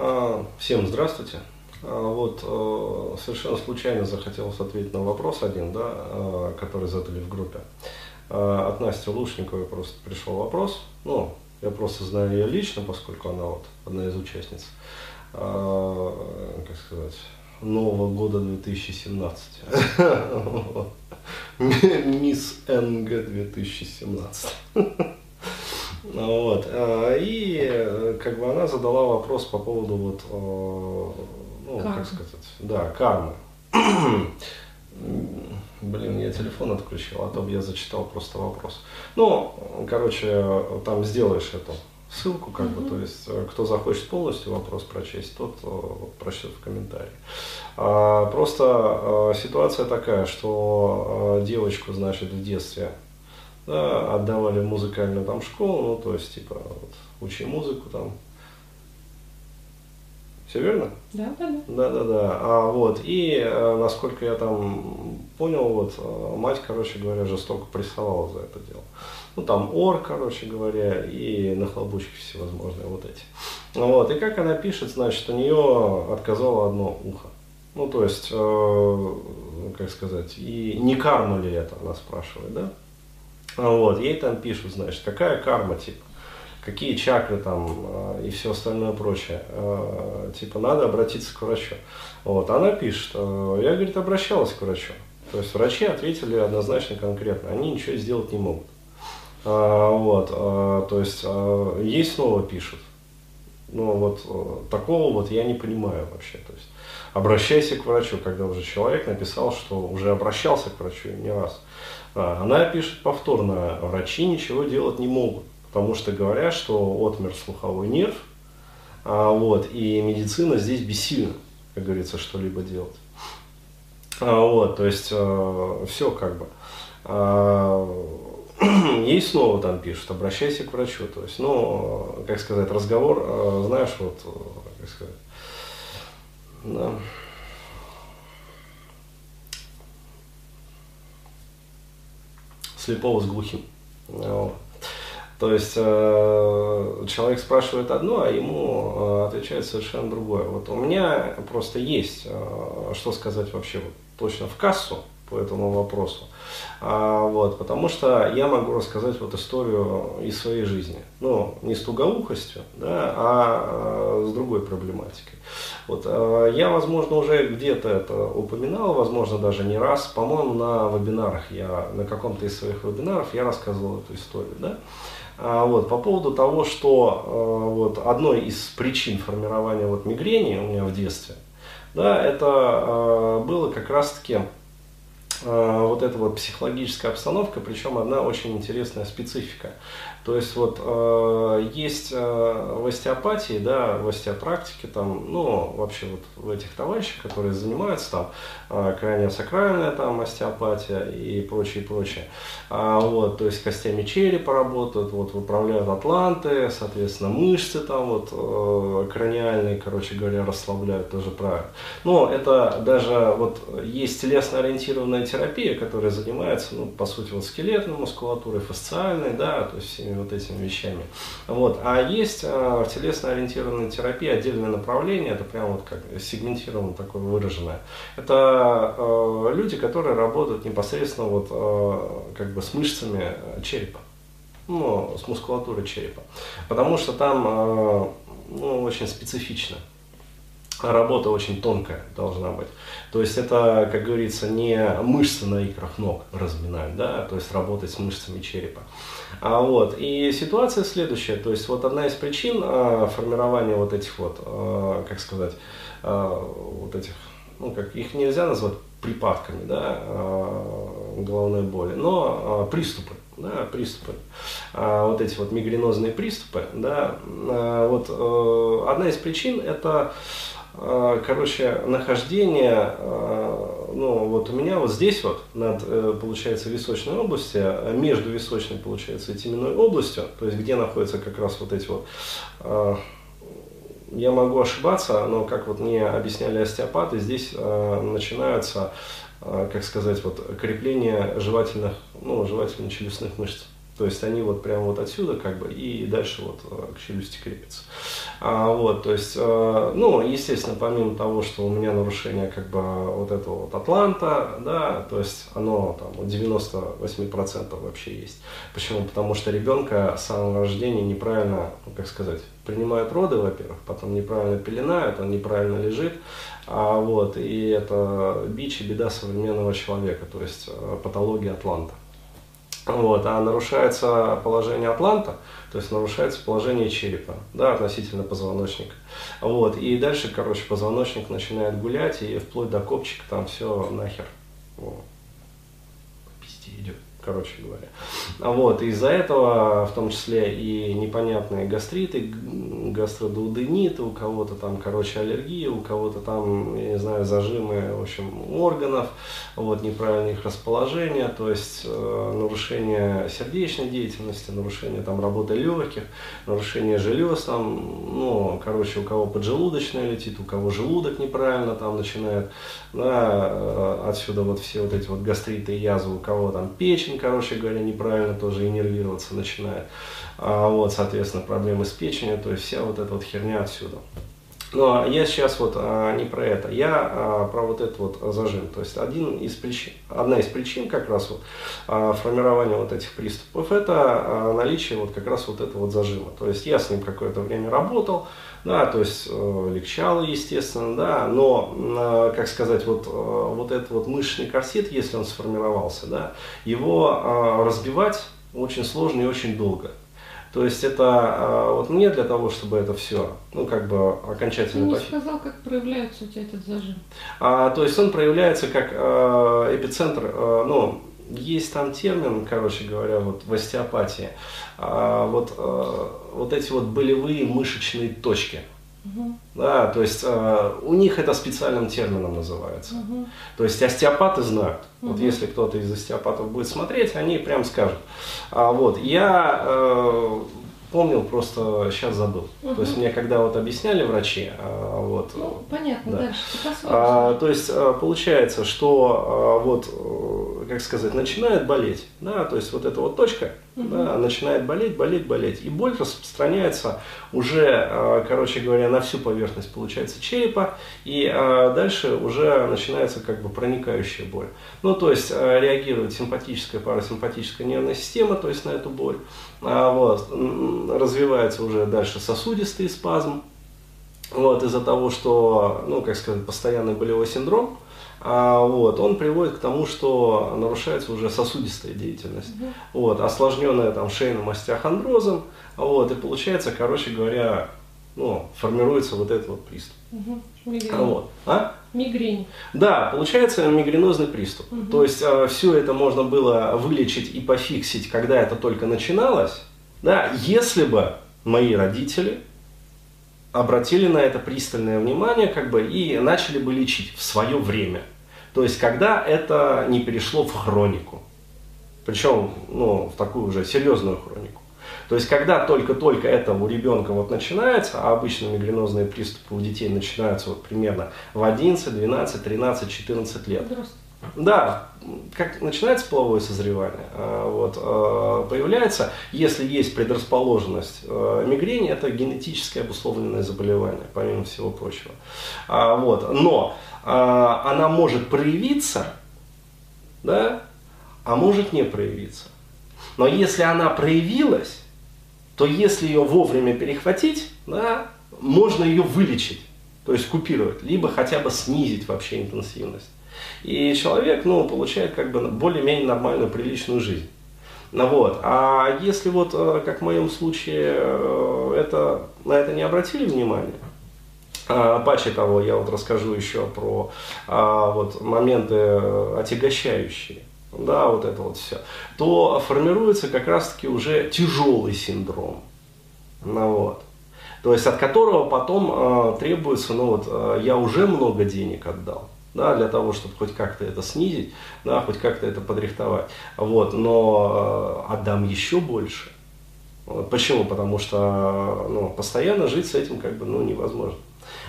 А, всем здравствуйте. А, вот э, совершенно случайно захотелось ответить на вопрос один, да, э, который задали в группе. А, от Насти Лушниковой просто пришел вопрос. Ну, я просто знаю ее лично, поскольку она вот одна из участниц, как сказать, Нового года 2017. Мисс НГ 2017. Вот. И как бы она задала вопрос по поводу вот э, ну, Карма. как сказать, да, кармы. Блин, я телефон отключил, а то бы я зачитал просто вопрос. Ну, короче, там сделаешь эту ссылку, как угу. бы, то есть, э, кто захочет полностью вопрос прочесть, тот э, прочтет в комментарии. А, просто а, ситуация такая, что а, девочку, значит, в детстве да, отдавали в музыкальную там школу, ну, то есть, типа, вот, учи музыку там, все верно? Да, да, да. Да, да, да. А вот, и э, насколько я там понял, вот, э, мать, короче говоря, жестоко прессовала за это дело. Ну, там ор, короче говоря, и нахлобучки всевозможные вот эти. Вот, и как она пишет, значит, у нее отказало одно ухо. Ну, то есть, э, как сказать, и не карма ли это, она спрашивает, да? Вот, ей там пишут, значит, какая карма, типа какие чакры там э, и все остальное прочее. Э, типа надо обратиться к врачу. Вот, она пишет, я, говорит, обращалась к врачу. То есть врачи ответили однозначно конкретно, они ничего сделать не могут. Вот, то есть ей снова пишут. Ну вот такого вот я не понимаю вообще. То есть обращайся к врачу, когда уже человек написал, что уже обращался к врачу не раз. Она пишет повторно, врачи ничего делать не могут потому что говорят, что отмер слуховой нерв, а, вот, и медицина здесь бессильна, как говорится, что-либо делать. А, вот, то есть а, все как бы. Ей снова там пишут, обращайся к врачу. То есть, ну, как сказать, разговор, а, знаешь, вот, как сказать, да. слепого с глухим. Вот. То есть э, человек спрашивает одно, а ему э, отвечает совершенно другое. Вот у меня просто есть, э, что сказать вообще вот, точно в кассу по этому вопросу. А, вот, потому что я могу рассказать вот историю из своей жизни. Ну, не с тугоухостью, да, а, а с другой проблематикой. Вот, а, я, возможно, уже где-то это упоминал, возможно, даже не раз. По-моему, на вебинарах я, на каком-то из своих вебинаров я рассказывал эту историю, да. А, вот, по поводу того, что а, вот, одной из причин формирования вот, мигрени у меня в детстве, да, это а, было как раз-таки вот эта вот психологическая обстановка, причем одна очень интересная специфика. То есть вот э, есть э, в остеопатии, да, в остеопрактике, там, ну, вообще вот в этих товарищах, которые занимаются там э, крайне сакральная там остеопатия и прочее, прочее. А, вот, то есть костями черепа работают, вот выправляют атланты, соответственно, мышцы там вот э, краниальные, короче говоря, расслабляют тоже правильно. Но это даже вот есть телесно-ориентированная терапия, которая занимается, ну, по сути, вот скелетной мускулатурой, фасциальной, да, то есть вот этими вещами. Вот. А есть в телесно-ориентированной терапии отдельное направление, это прям вот как сегментировано такое выраженное. Это э, люди, которые работают непосредственно вот э, как бы с мышцами черепа ну, с мускулатурой черепа. Потому что там ну, очень специфично работа очень тонкая должна быть. То есть это, как говорится, не мышцы на икрах ног разминать, да, то есть работать с мышцами черепа. А вот, и ситуация следующая, то есть вот одна из причин а, формирования вот этих вот, а, как сказать, а, вот этих, ну как, их нельзя назвать припадками, да, а, головной боли, но приступы, да, приступы, а, вот эти вот мигренозные приступы, да, а, вот а, одна из причин это короче, нахождение, а, ну, вот у меня вот здесь вот, над, э, получается, височной области, а между височной, получается, и теменной областью, то есть где находятся как раз вот эти вот, я могу ошибаться, но как вот мне объясняли остеопаты, здесь начинаются, как сказать, вот крепление жевательных, ну, жевательно-челюстных мышц. То есть они вот прямо вот отсюда как бы и дальше вот к челюсти крепятся. А, вот, то есть, э, ну, естественно, помимо того, что у меня нарушение как бы вот этого вот атланта, да, то есть оно там у 98% вообще есть. Почему? Потому что ребенка с самого рождения неправильно, ну, как сказать, принимают роды, во-первых, потом неправильно пеленают, он неправильно лежит, а, вот, и это бич и беда современного человека, то есть э, патология атланта. Вот, а нарушается положение атланта, то есть нарушается положение черепа, да, относительно позвоночника. Вот, и дальше, короче, позвоночник начинает гулять, и вплоть до копчика там все нахер. Вот. Пизде идет короче говоря. Вот, из-за этого, в том числе и непонятные гастриты, гастродуодениты, у кого-то там, короче, аллергия, у кого-то там, я не знаю, зажимы, в общем, органов, вот, неправильное их расположение, то есть э, нарушение сердечной деятельности, нарушение там работы легких, нарушение желез, там, ну, короче, у кого поджелудочная летит, у кого желудок неправильно там начинает, да, э, отсюда вот все вот эти вот гастриты и язвы, у кого там печень короче говоря, неправильно тоже иннервироваться начинает. А, вот, соответственно, проблемы с печенью, то есть вся вот эта вот херня отсюда. Но я сейчас вот а, не про это, я а, про вот этот вот зажим. То есть один из причин, одна из причин как раз вот а, формирования вот этих приступов, это а, наличие вот как раз вот этого вот зажима. То есть я с ним какое-то время работал, да, то есть э, легчало, естественно, да, но, э, как сказать, вот, э, вот этот вот мышечный корсет, если он сформировался, да, его э, разбивать очень сложно и очень долго. То есть это э, вот мне для того, чтобы это все, ну как бы окончательно. Ты не сказал, как проявляется у тебя этот зажим. А, то есть он проявляется как э, эпицентр, э, ну есть там термин, короче говоря, вот в остеопатии, а, вот, а, вот эти вот болевые мышечные точки. Угу. Да, то есть э, у них это специальным термином называется. Угу. То есть остеопаты знают. Угу. Вот если кто-то из остеопатов будет смотреть, они прям скажут. А, вот, я э, помнил, просто сейчас забыл. Угу. То есть мне когда вот объясняли врачи, а, вот. Ну, понятно, да. дальше. А, то есть а, получается, что а, вот, как сказать, начинает болеть, да, то есть вот эта вот точка, угу. да, начинает болеть, болеть, болеть, и боль распространяется уже, короче говоря, на всю поверхность, получается, черепа, и дальше уже начинается как бы проникающая боль. Ну, то есть реагирует симпатическая, парасимпатическая нервная система, то есть на эту боль, вот, развивается уже дальше сосудистый спазм, вот, из-за того, что, ну, как сказать, постоянный болевой синдром, а, вот, он приводит к тому, что нарушается уже сосудистая деятельность, угу. вот, осложненная там шейным остеохондрозом, вот, и получается, короче говоря, ну, формируется вот этот вот приступ. Угу. Мигрень. Вот. А? Мигрень. Да, получается мигренозный приступ. Угу. То есть э, все это можно было вылечить и пофиксить, когда это только начиналось, да, если бы мои родители обратили на это пристальное внимание как бы, и начали бы лечить в свое время. То есть, когда это не перешло в хронику. Причем, ну, в такую уже серьезную хронику. То есть, когда только-только это у ребенка вот начинается, а обычно мигренозные приступы у детей начинаются вот примерно в 11, 12, 13, 14 лет. Да, как начинается половое созревание, а, вот, а, появляется, если есть предрасположенность а, мигрени, это генетическое обусловленное заболевание, помимо всего прочего. Вот, но она может проявиться, да, а может не проявиться. Но если она проявилась, то если ее вовремя перехватить, да, можно ее вылечить, то есть купировать, либо хотя бы снизить вообще интенсивность. И человек, ну, получает как бы более-менее нормальную, приличную жизнь. Ну, вот. А если вот, э, как в моем случае, э, это, на это не обратили внимания, а, паче того, я вот расскажу еще про а, вот, моменты отягощающие, да, вот это вот все, то формируется как раз-таки уже тяжелый синдром. Ну, вот. То есть от которого потом э, требуется, ну вот, э, я уже много денег отдал, да, для того, чтобы хоть как-то это снизить, да, хоть как-то это подрихтовать. Вот, но э, отдам еще больше. Почему? Потому что ну, постоянно жить с этим как бы ну, невозможно.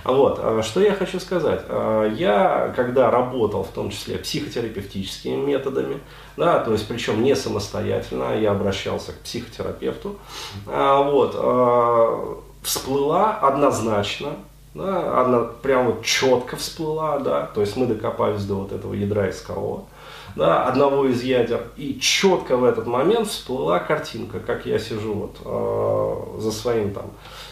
Вот, э, что я хочу сказать. Э, я, когда работал, в том числе психотерапевтическими методами, да, то есть причем не самостоятельно, я обращался к психотерапевту, вот, всплыла однозначно, да, она прям вот четко всплыла, да, то есть мы докопались до вот этого ядра искового, да, одного из ядер, и четко в этот момент всплыла картинка, как я сижу вот э, за своим там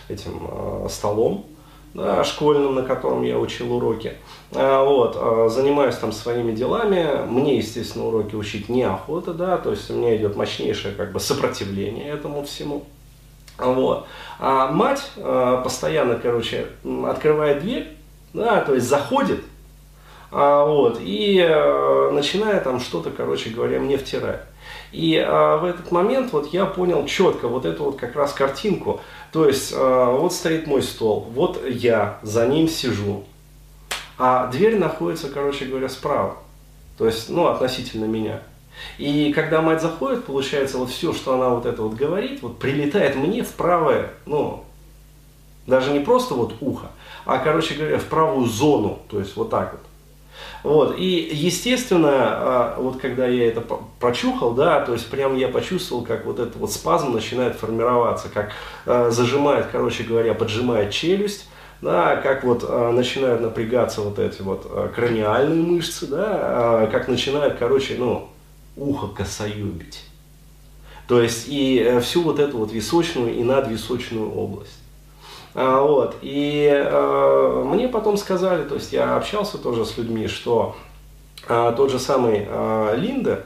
этим э, столом, да, школьным, на котором я учил уроки, э, вот, э, занимаюсь там своими делами, мне, естественно, уроки учить неохота, да, то есть у меня идет мощнейшее как бы сопротивление этому всему, вот. А мать э, постоянно, короче, открывает дверь, да, то есть заходит, а, вот, и э, начинает там что-то, короче говоря, мне втирать. И э, в этот момент вот я понял четко вот эту вот как раз картинку. То есть э, вот стоит мой стол, вот я за ним сижу, а дверь находится, короче говоря, справа. То есть, ну, относительно меня. И когда мать заходит, получается, вот все, что она вот это вот говорит, вот прилетает мне в правое, ну, даже не просто вот ухо, а, короче говоря, в правую зону, то есть вот так вот. Вот, и естественно, а, вот когда я это прочухал, да, то есть прям я почувствовал, как вот этот вот спазм начинает формироваться, как а, зажимает, короче говоря, поджимает челюсть, да, как вот а, начинают напрягаться вот эти вот краниальные мышцы, да, как начинает, короче, ну, ухо косоюбить. То есть и э, всю вот эту вот височную и надвисочную область. А, вот. И э, мне потом сказали, то есть я общался тоже с людьми, что э, тот же самый э, Линде,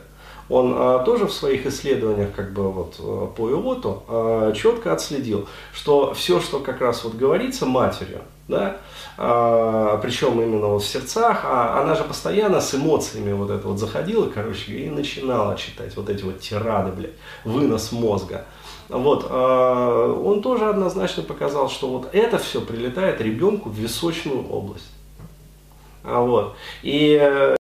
он э, тоже в своих исследованиях как бы вот э, по ИОТу э, четко отследил, что все, что как раз вот говорится матерью, да, а, причем именно вот в сердцах, а она же постоянно с эмоциями вот это вот заходила, короче, и начинала читать вот эти вот тирады, блядь, вынос мозга. Вот, а, он тоже однозначно показал, что вот это все прилетает ребенку в височную область. А вот. И